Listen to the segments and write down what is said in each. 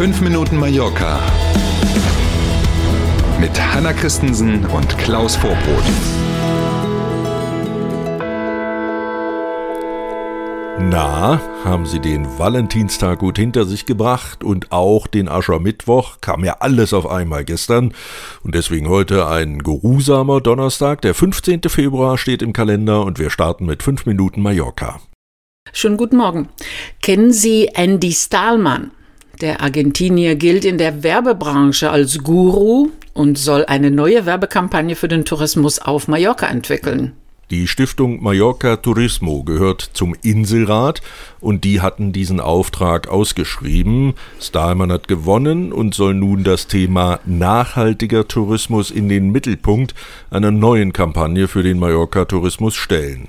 5 Minuten Mallorca mit Hanna Christensen und Klaus Vorbrot. Na, haben Sie den Valentinstag gut hinter sich gebracht und auch den Aschermittwoch? Kam ja alles auf einmal gestern. Und deswegen heute ein geruhsamer Donnerstag. Der 15. Februar steht im Kalender und wir starten mit 5 Minuten Mallorca. Schönen guten Morgen. Kennen Sie Andy Stahlmann? Der Argentinier gilt in der Werbebranche als Guru und soll eine neue Werbekampagne für den Tourismus auf Mallorca entwickeln. Die Stiftung Mallorca Turismo gehört zum Inselrat und die hatten diesen Auftrag ausgeschrieben. Stahlmann hat gewonnen und soll nun das Thema nachhaltiger Tourismus in den Mittelpunkt einer neuen Kampagne für den Mallorca Tourismus stellen.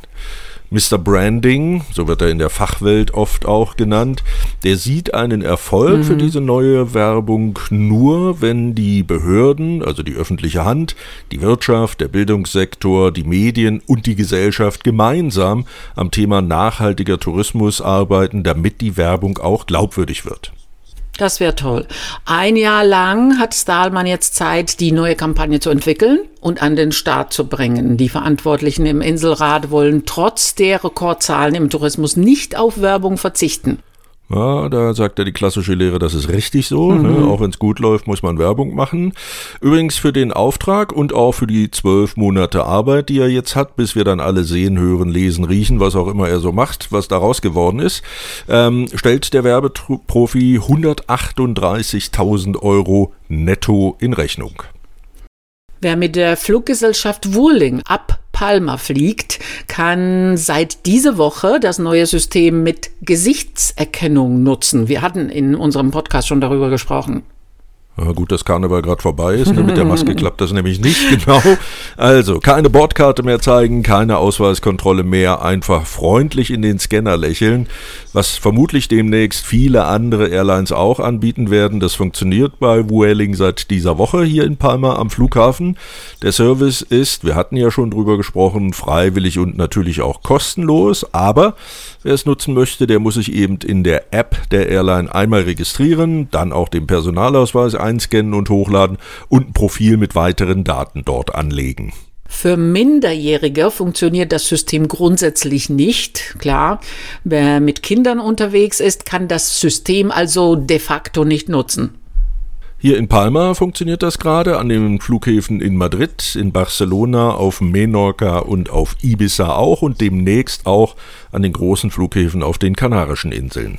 Mr. Branding, so wird er in der Fachwelt oft auch genannt, der sieht einen Erfolg mhm. für diese neue Werbung nur, wenn die Behörden, also die öffentliche Hand, die Wirtschaft, der Bildungssektor, die Medien und die Gesellschaft gemeinsam am Thema nachhaltiger Tourismus arbeiten, damit die Werbung auch glaubwürdig wird. Das wäre toll. Ein Jahr lang hat Stahlmann jetzt Zeit, die neue Kampagne zu entwickeln und an den Start zu bringen. Die Verantwortlichen im Inselrat wollen trotz der Rekordzahlen im Tourismus nicht auf Werbung verzichten. Ja, da sagt ja die klassische Lehre, das ist richtig so. Ne? Mhm. Ne? Auch wenn es gut läuft, muss man Werbung machen. Übrigens für den Auftrag und auch für die zwölf Monate Arbeit, die er jetzt hat, bis wir dann alle sehen, hören, lesen, riechen, was auch immer er so macht, was daraus geworden ist, ähm, stellt der Werbeprofi 138.000 Euro netto in Rechnung. Wer mit der Fluggesellschaft Wuling ab Palma fliegt, kann seit dieser Woche das neue System mit Gesichtserkennung nutzen. Wir hatten in unserem Podcast schon darüber gesprochen. Ja, gut, dass Karneval gerade vorbei ist. Ne? Mit der Maske klappt das nämlich nicht genau. Also, keine Bordkarte mehr zeigen, keine Ausweiskontrolle mehr, einfach freundlich in den Scanner lächeln, was vermutlich demnächst viele andere Airlines auch anbieten werden. Das funktioniert bei Vueling seit dieser Woche hier in Palma am Flughafen. Der Service ist, wir hatten ja schon drüber gesprochen, freiwillig und natürlich auch kostenlos, aber wer es nutzen möchte, der muss sich eben in der App der Airline einmal registrieren, dann auch den Personalausweis einscannen und hochladen und ein Profil mit weiteren Daten dort anlegen. Für Minderjährige funktioniert das System grundsätzlich nicht. Klar, wer mit Kindern unterwegs ist, kann das System also de facto nicht nutzen. Hier in Palma funktioniert das gerade, an den Flughäfen in Madrid, in Barcelona, auf Menorca und auf Ibiza auch und demnächst auch an den großen Flughäfen auf den Kanarischen Inseln.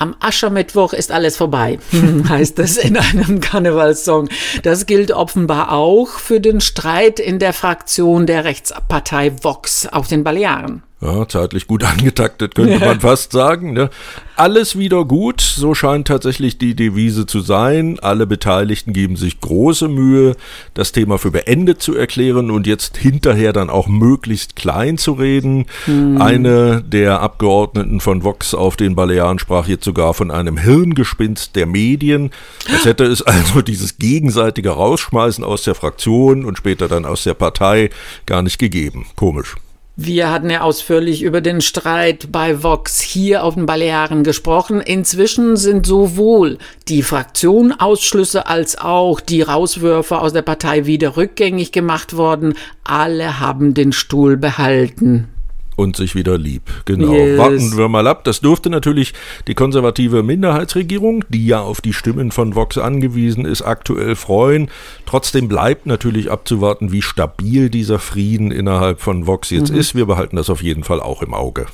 Am Aschermittwoch ist alles vorbei, heißt es in einem Karnevalssong. Das gilt offenbar auch für den Streit in der Fraktion der Rechtspartei Vox auf den Balearen. Ja, zeitlich gut angetaktet, könnte man fast sagen. Ne? Alles wieder gut, so scheint tatsächlich die Devise zu sein. Alle Beteiligten geben sich große Mühe, das Thema für beendet zu erklären und jetzt hinterher dann auch möglichst klein zu reden. Hm. Eine der Abgeordneten von Vox auf den Balearen sprach jetzt sogar von einem Hirngespinst der Medien. Als hätte es also dieses gegenseitige Rausschmeißen aus der Fraktion und später dann aus der Partei gar nicht gegeben. Komisch. Wir hatten ja ausführlich über den Streit bei Vox hier auf den Balearen gesprochen. Inzwischen sind sowohl die Fraktionausschlüsse als auch die Rauswürfe aus der Partei wieder rückgängig gemacht worden. Alle haben den Stuhl behalten und sich wieder lieb. Genau. Yes. Warten wir mal ab. Das durfte natürlich die konservative Minderheitsregierung, die ja auf die Stimmen von Vox angewiesen ist, aktuell freuen. Trotzdem bleibt natürlich abzuwarten, wie stabil dieser Frieden innerhalb von Vox jetzt mhm. ist. Wir behalten das auf jeden Fall auch im Auge.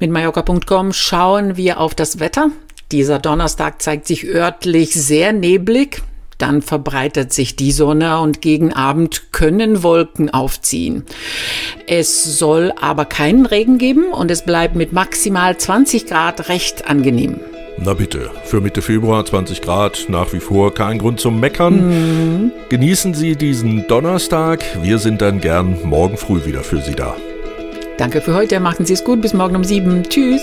Mit Mallorca.com schauen wir auf das Wetter. Dieser Donnerstag zeigt sich örtlich sehr neblig. Dann verbreitet sich die Sonne und gegen Abend können Wolken aufziehen. Es soll aber keinen Regen geben und es bleibt mit maximal 20 Grad recht angenehm. Na bitte, für Mitte Februar 20 Grad, nach wie vor kein Grund zum Meckern. Mhm. Genießen Sie diesen Donnerstag. Wir sind dann gern morgen früh wieder für Sie da. Danke für heute, machen Sie es gut, bis morgen um sieben. Tschüss.